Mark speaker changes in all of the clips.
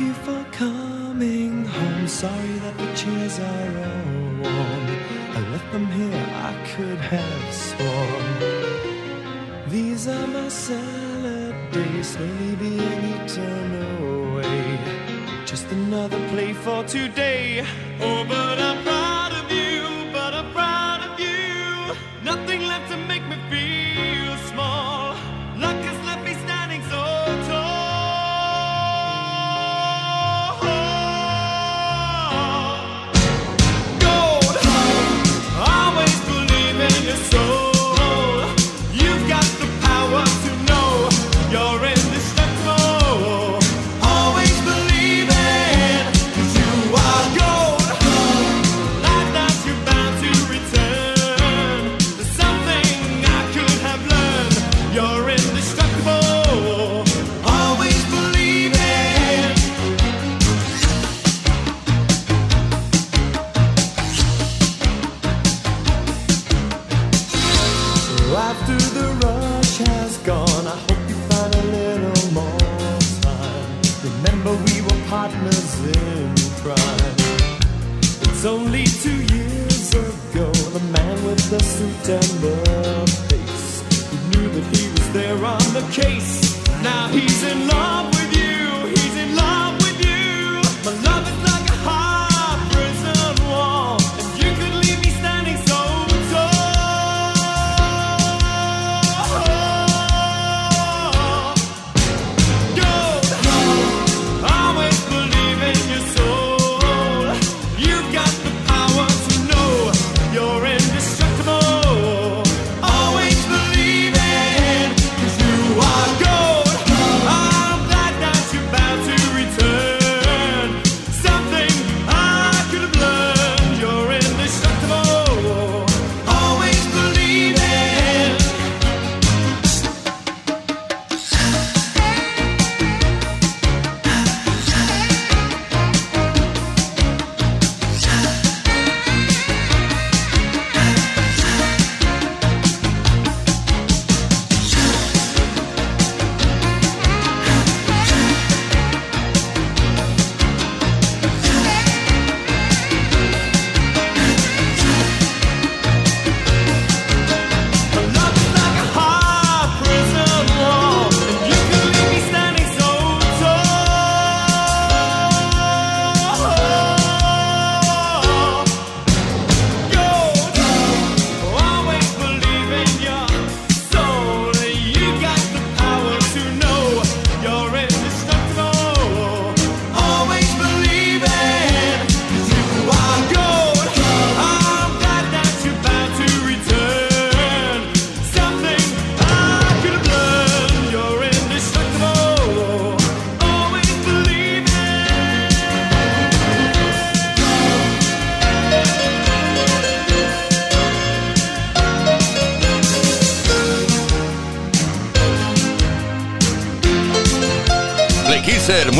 Speaker 1: you for coming home. Sorry that the chairs are all warm. I left them here, I could have sworn. These are my salad days, slowly being eaten away. Just another play for today. Oh, but I'm the face. He knew that he was there on the case. Now he's in love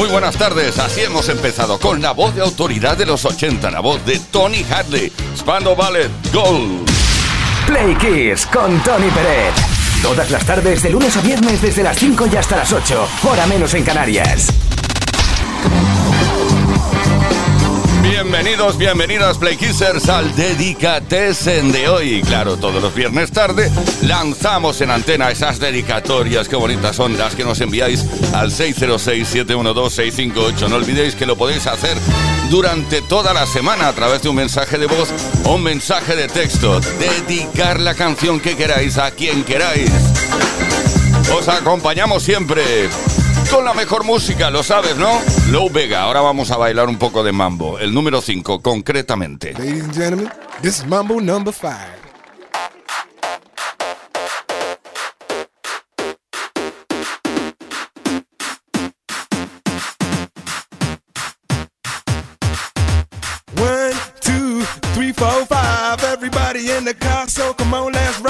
Speaker 2: muy buenas tardes. Así hemos empezado con la voz de autoridad de los 80, la voz de Tony Hadley, Spando Ballet, Gold.
Speaker 3: Play Kiss con Tony Pérez. Todas las tardes, de lunes a viernes, desde las 5 y hasta las 8. Hora menos en Canarias.
Speaker 2: Bienvenidos, bienvenidas Play Kissers al Dedicatesen de hoy. Claro, todos los viernes tarde lanzamos en antena esas dedicatorias. Qué bonitas son las que nos enviáis al 606-712-658. No olvidéis que lo podéis hacer durante toda la semana a través de un mensaje de voz o un mensaje de texto. Dedicar la canción que queráis a quien queráis. Os acompañamos siempre con la mejor música, lo sabes, ¿no? Low Vega, ahora vamos a bailar un poco de mambo, el número 5 concretamente.
Speaker 4: Ladies and gentlemen, this is Mambo number five. One, two, three, four, five. Everybody in the car, so come on, let's ride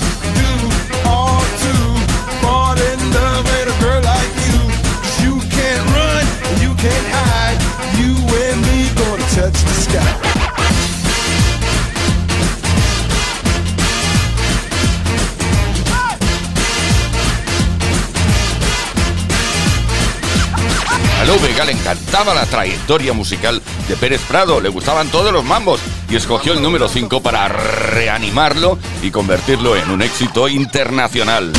Speaker 2: Vega le encantaba la trayectoria musical de Pérez Prado, le gustaban todos los mambos y escogió el número 5 para reanimarlo y convertirlo en un éxito internacional.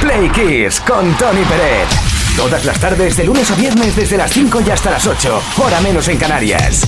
Speaker 3: Play Kiss con Tony Peret. Todas las tardes, de lunes a viernes, desde las 5 y hasta las 8, hora menos en Canarias.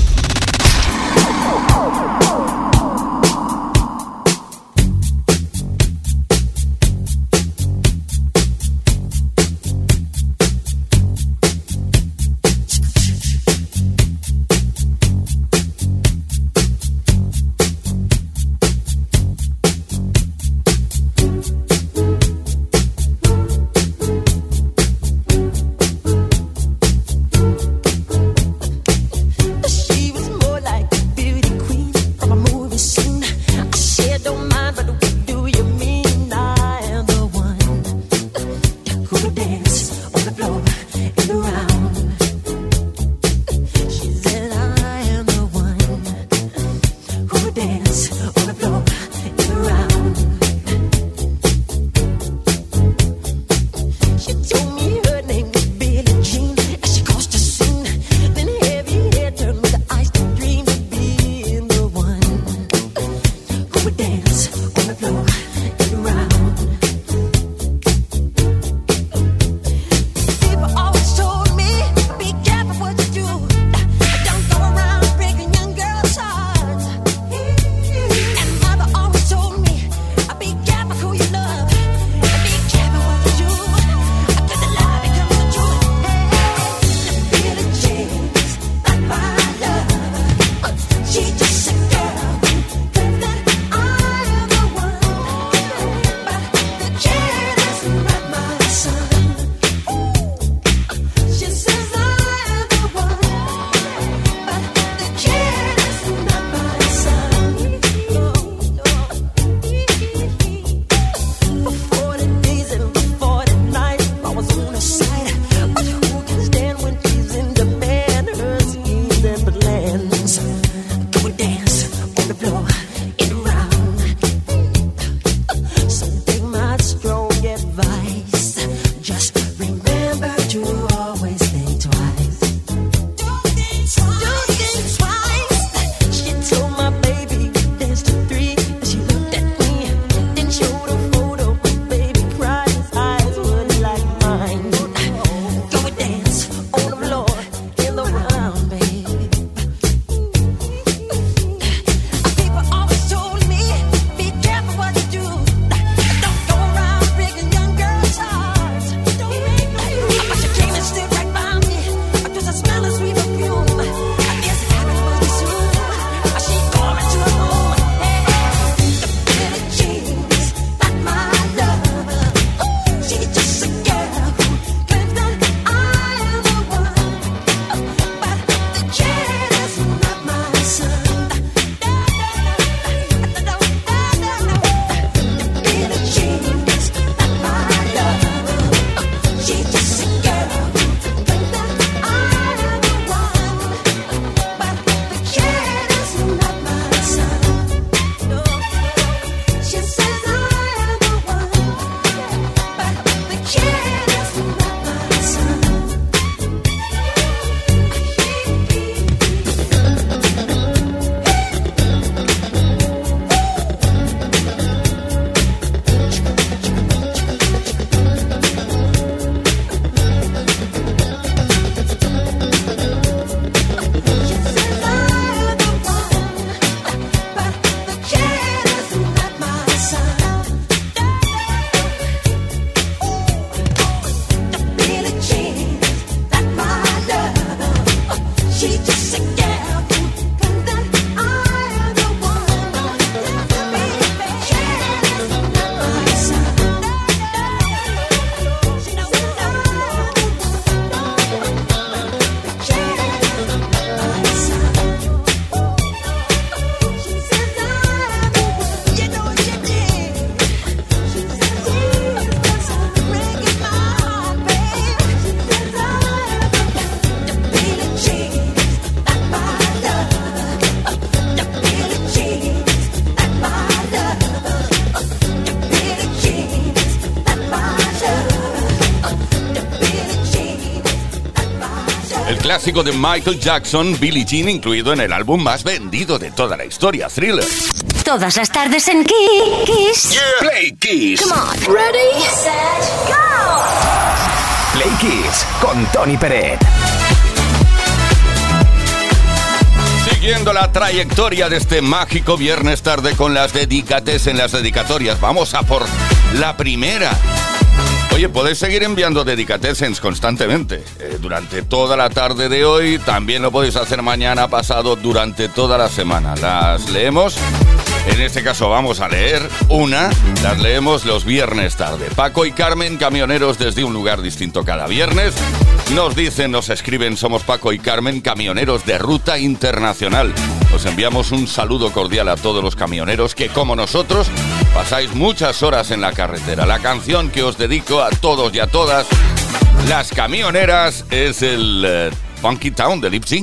Speaker 2: Clásico de Michael Jackson, Billie Jean, incluido en el álbum más vendido de toda la historia, Thriller.
Speaker 5: Todas las tardes en Kiss.
Speaker 3: Play Kiss.
Speaker 5: Come on. Ready, set, go.
Speaker 3: Play Kiss con Tony Peret.
Speaker 2: Siguiendo la trayectoria de este mágico viernes tarde con las dedicates en las dedicatorias, vamos a por la primera. Oye, podéis seguir enviando dedicatessens constantemente eh, durante toda la tarde de hoy. También lo podéis hacer mañana pasado durante toda la semana. Las leemos. En este caso vamos a leer una. Las leemos los viernes tarde. Paco y Carmen, camioneros desde un lugar distinto cada viernes. Nos dicen, nos escriben, somos Paco y Carmen, camioneros de ruta internacional. Os enviamos un saludo cordial a todos los camioneros que, como nosotros, pasáis muchas horas en la carretera. La canción que os dedico a todos y a todas, las camioneras, es el eh, Funky Town de Lipsy.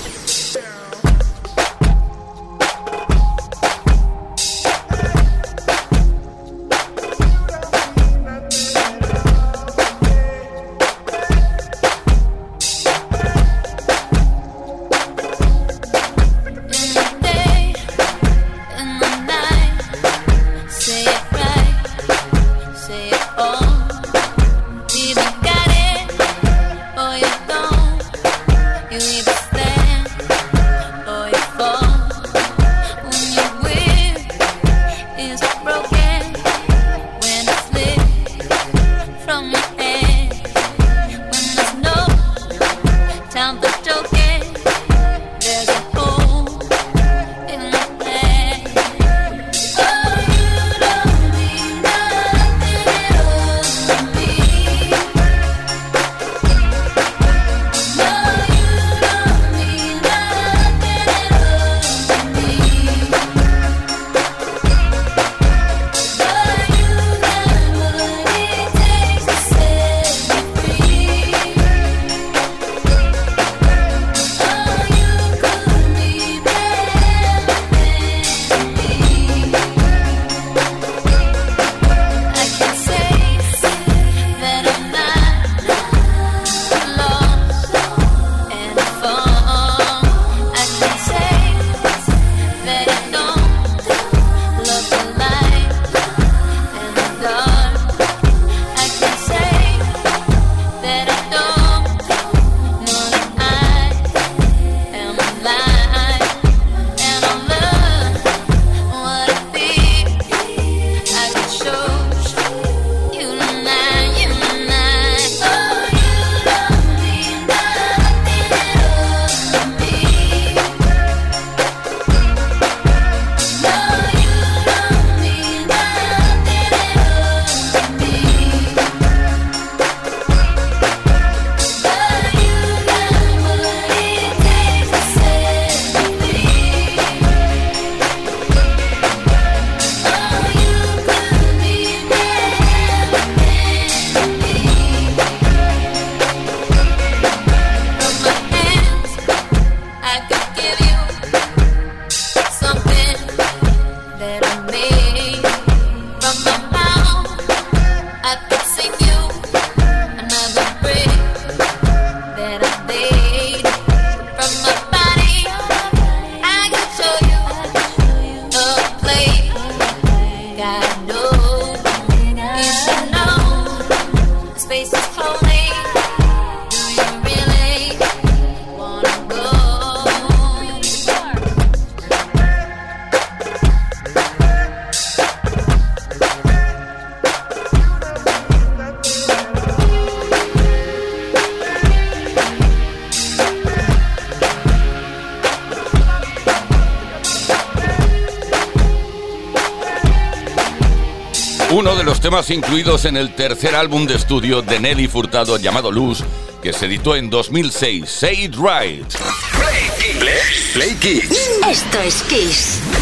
Speaker 2: Uno de los temas incluidos en el tercer álbum de estudio de Nelly Furtado llamado Luz, que se editó en 2006, Say It Right.
Speaker 3: Play Kiss. Play Kiss.
Speaker 6: Esto es Kiss.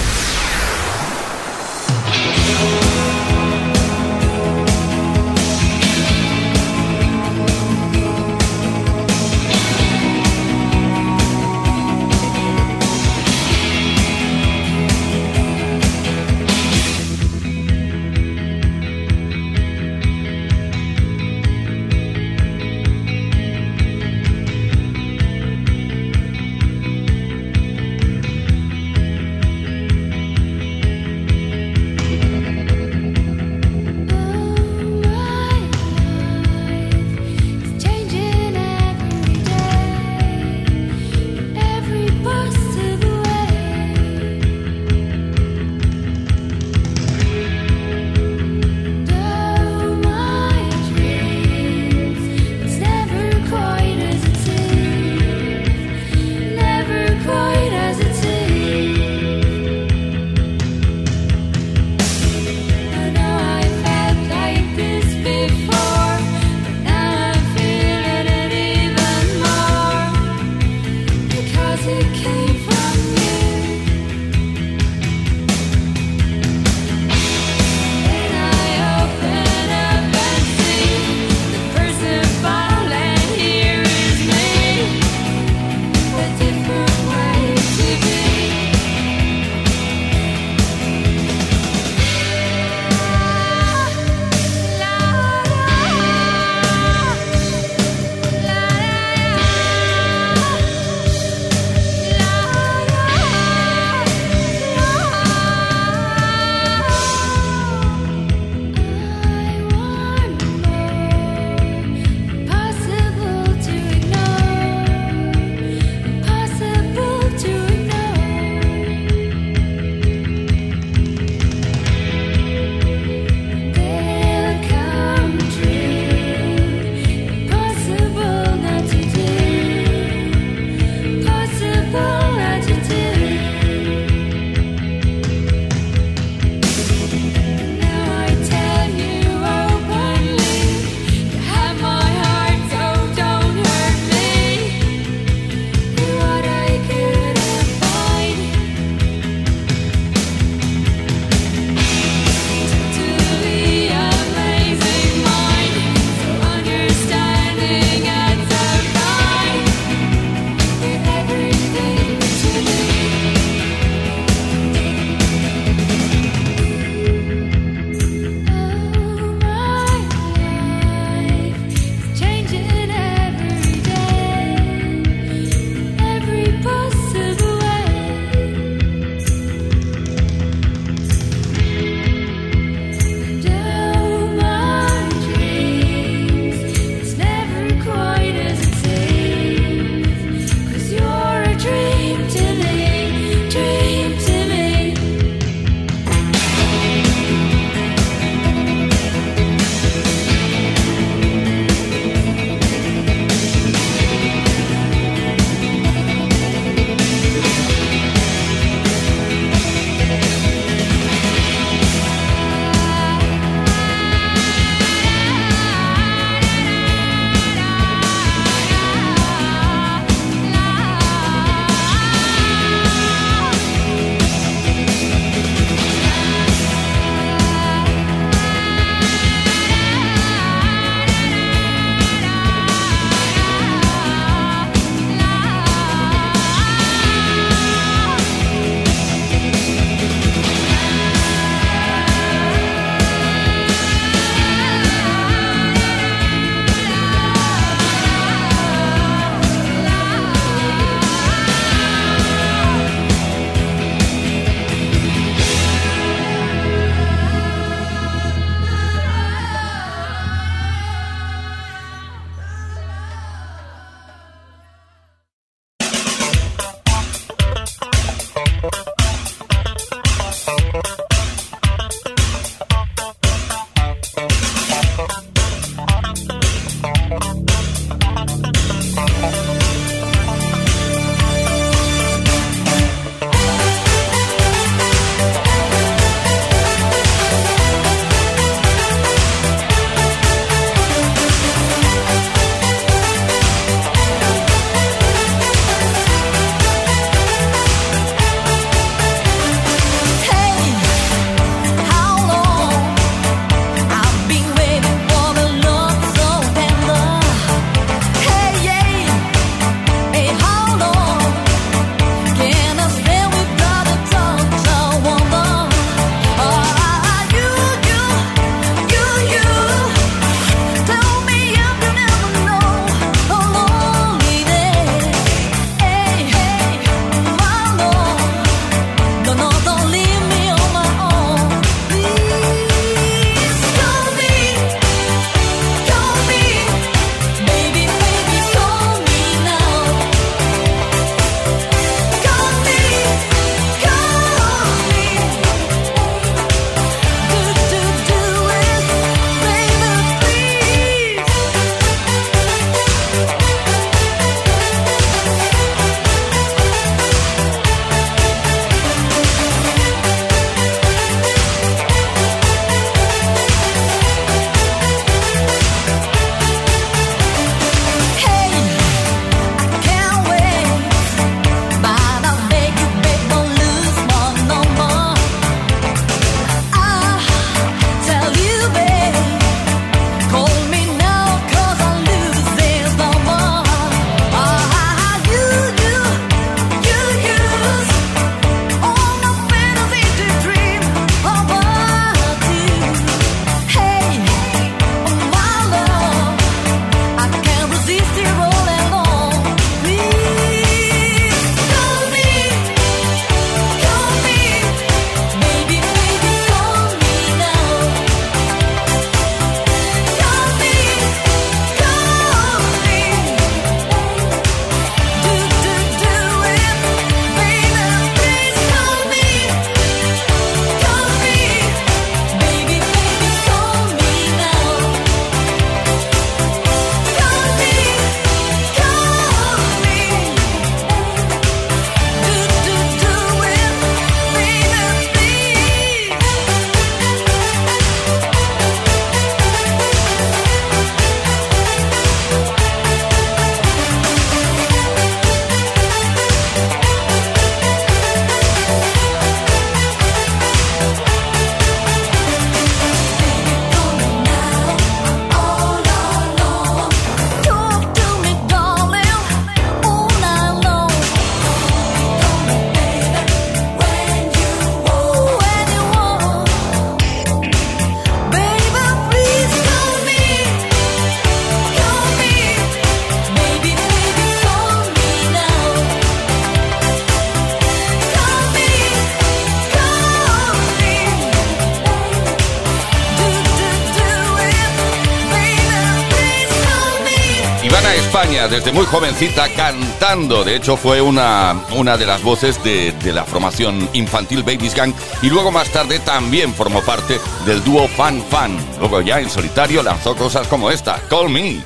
Speaker 2: España, desde muy jovencita, cantando. De hecho, fue una, una de las voces de, de la formación infantil Babies Gang. Y luego más tarde también formó parte del dúo Fan Fan. Luego ya en solitario lanzó cosas como esta, Call Me.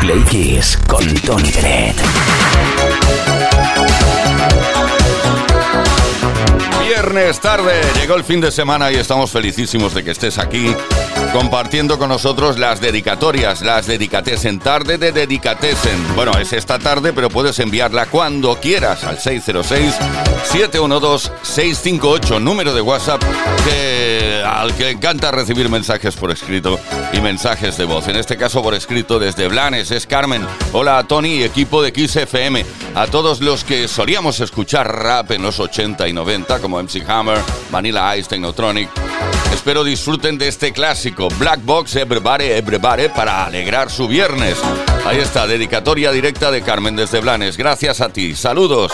Speaker 3: Play Kiss con Tony Bennett.
Speaker 2: Viernes tarde, llegó el fin de semana y estamos felicísimos de que estés aquí compartiendo con nosotros las dedicatorias, las dedicatesen, tarde de dedicatesen. Bueno, es esta tarde, pero puedes enviarla cuando quieras al 606-712-658, número de WhatsApp que, al que encanta recibir mensajes por escrito y mensajes de voz. En este caso por escrito desde Blanes, es Carmen. Hola a Tony y equipo de XFM. A todos los que solíamos escuchar rap en los 80 y 90, como MC Hammer, Vanilla Ice, Technotronic. Espero disfruten de este clásico, Black Box Everybody, Everybody, para alegrar su viernes. Ahí está, dedicatoria directa de Carmen desde Blanes. Gracias a ti. Saludos.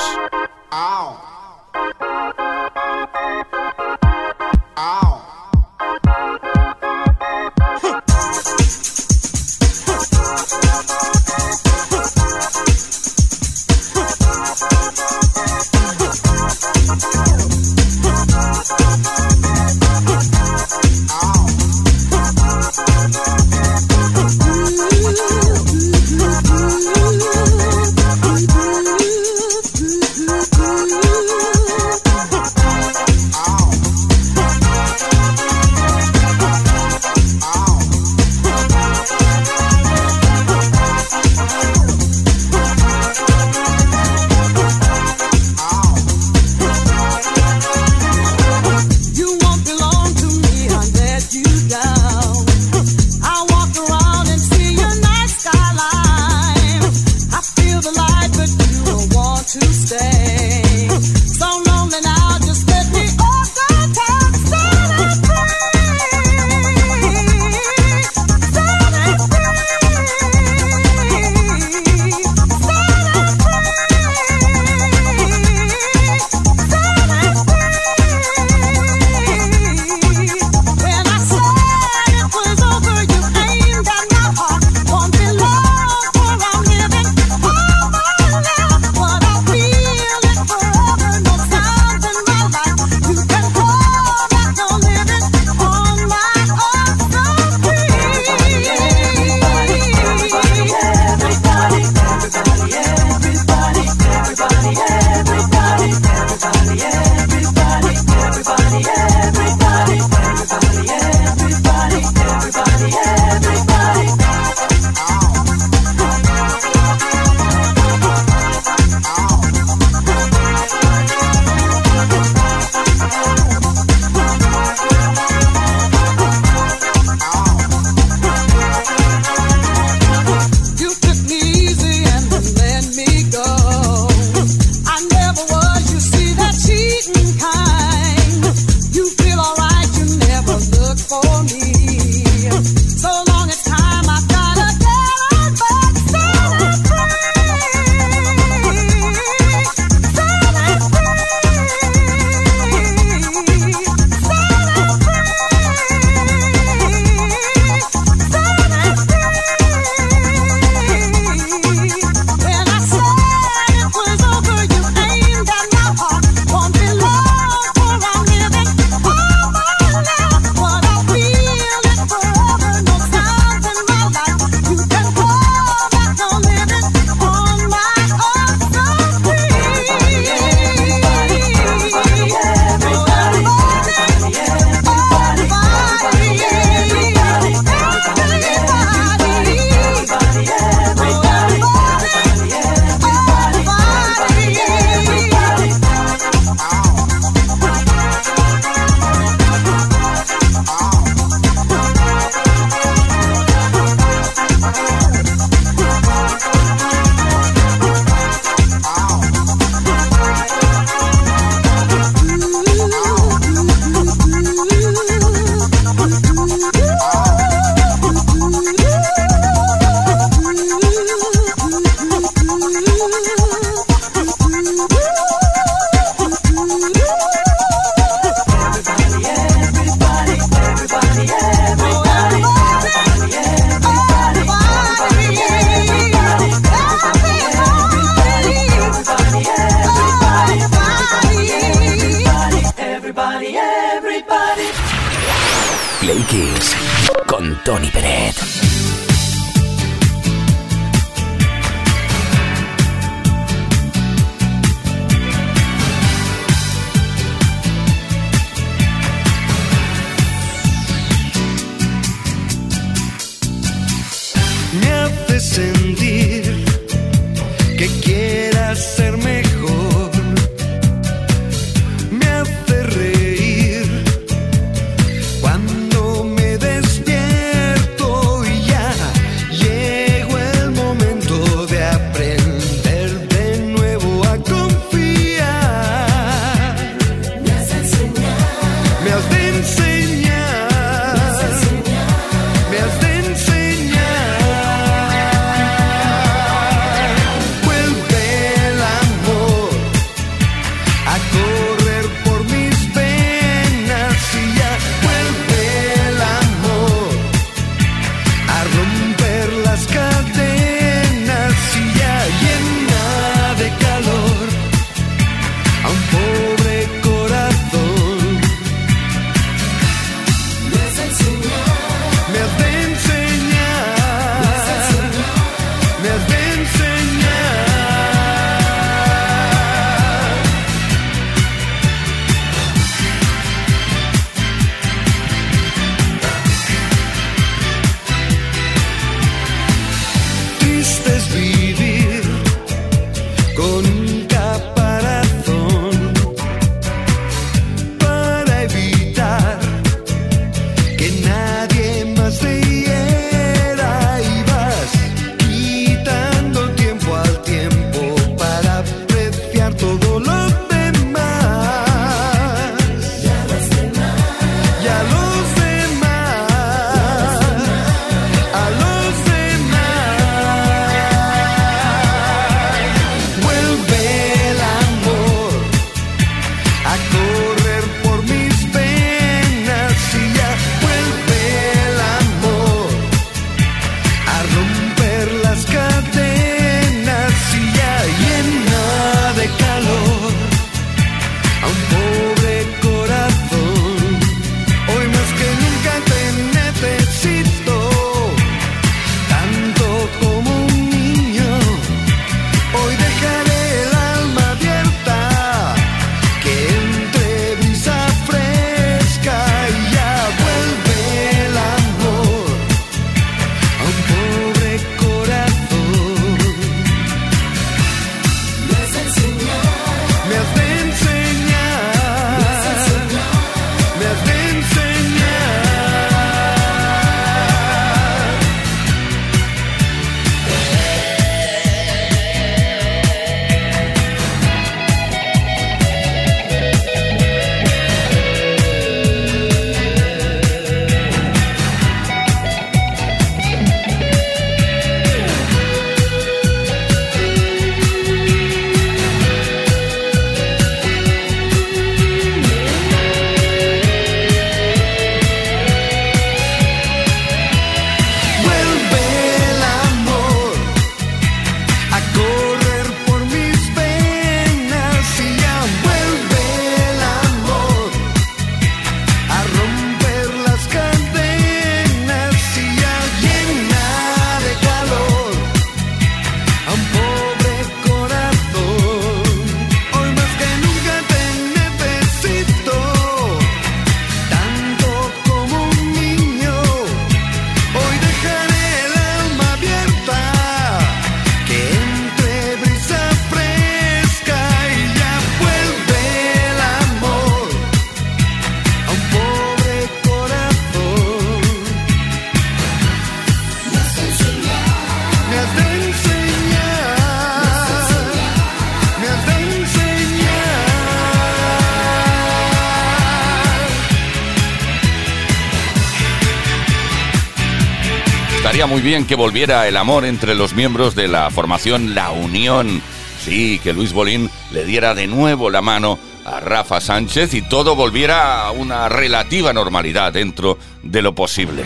Speaker 6: que
Speaker 2: volviera el amor entre los miembros de la formación La Unión. Sí, que Luis Bolín le diera de nuevo la mano a Rafa Sánchez y todo volviera a una relativa normalidad dentro de lo posible.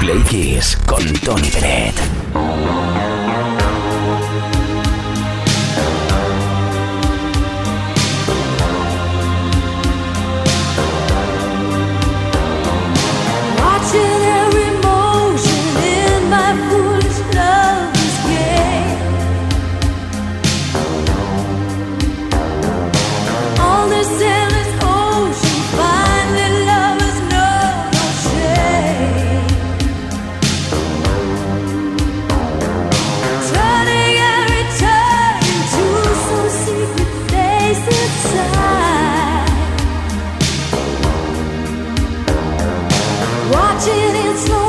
Speaker 3: Play Kiss con Tony Pérez.
Speaker 7: watching, it's
Speaker 2: not.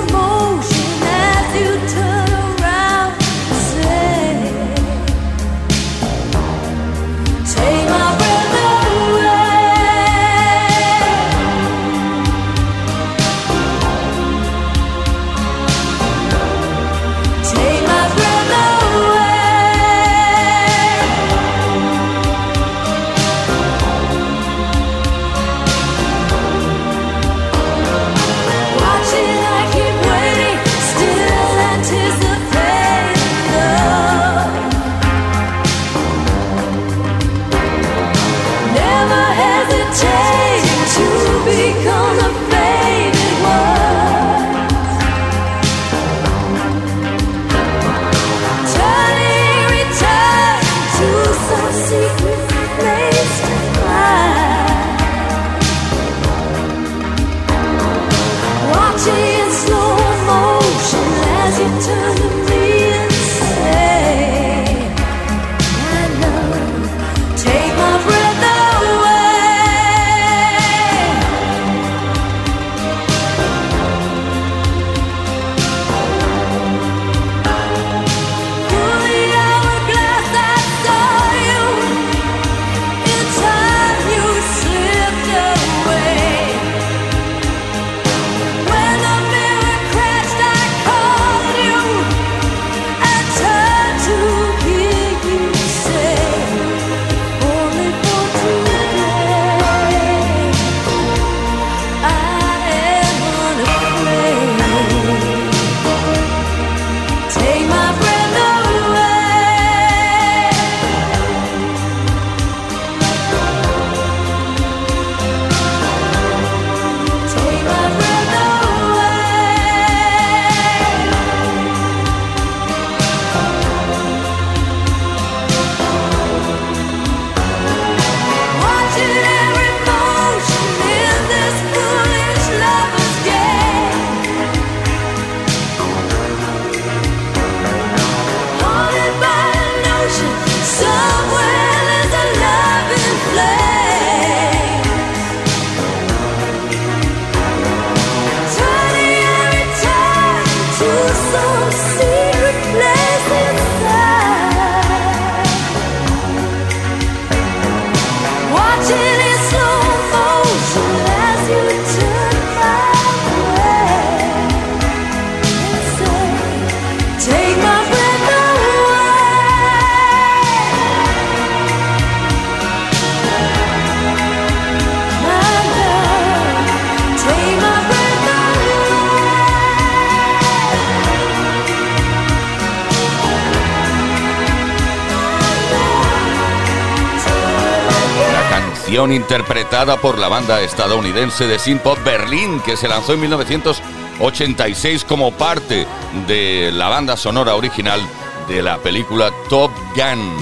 Speaker 2: interpretada por la banda estadounidense de synth-pop Berlín, que se lanzó en 1986 como parte de la banda sonora original de la película Top Gun.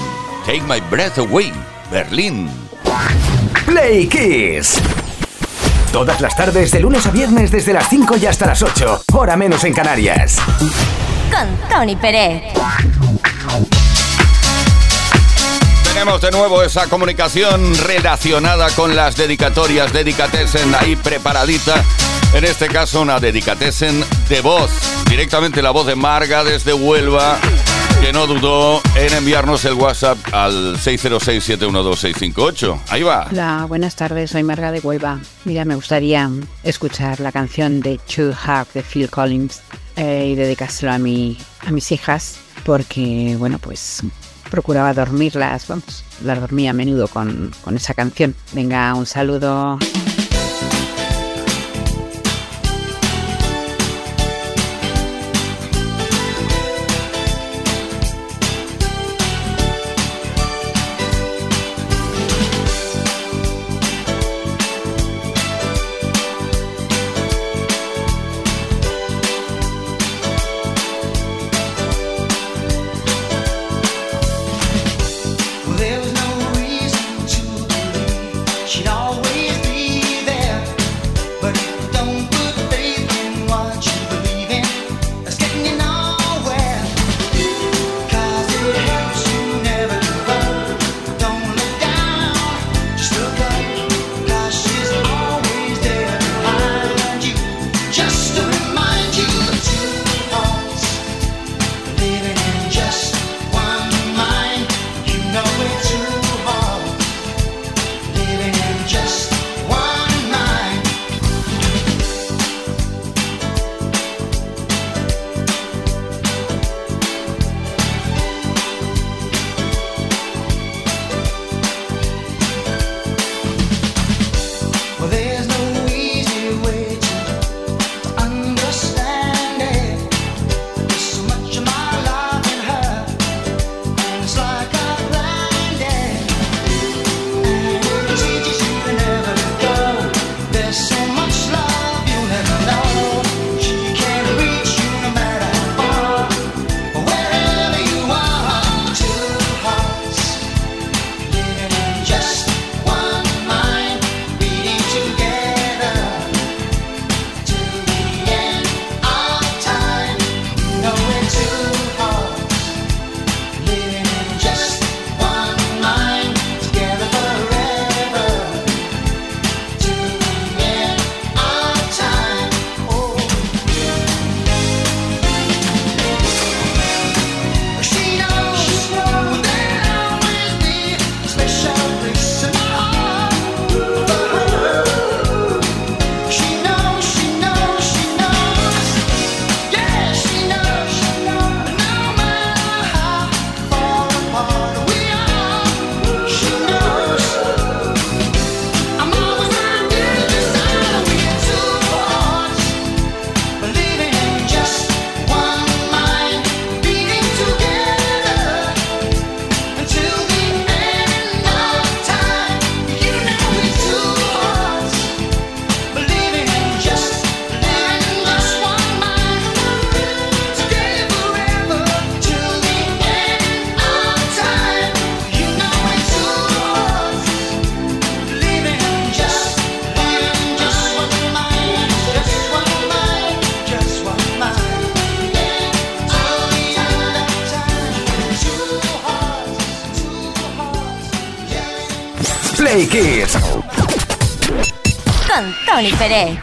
Speaker 2: Take My Breath Away, Berlín.
Speaker 3: Play Kiss. Todas las tardes, de lunes a viernes, desde las 5 y hasta las 8, hora menos en Canarias.
Speaker 8: Con Tony Pérez.
Speaker 2: Tenemos de nuevo esa comunicación relacionada con las dedicatorias, dedicatesen ahí preparadita. En este caso una dedicatesen de voz, directamente la voz de Marga desde Huelva, que no dudó en enviarnos el WhatsApp al 606-712-658. Ahí va.
Speaker 9: Hola, buenas tardes, soy Marga de Huelva. Mira, me gustaría escuchar la canción de True Heart de Phil Collins eh, y dedicárselo a, mi, a mis hijas, porque, bueno, pues procuraba dormirlas, vamos, las dormía a menudo con, con esa canción. Venga, un saludo.
Speaker 7: Today.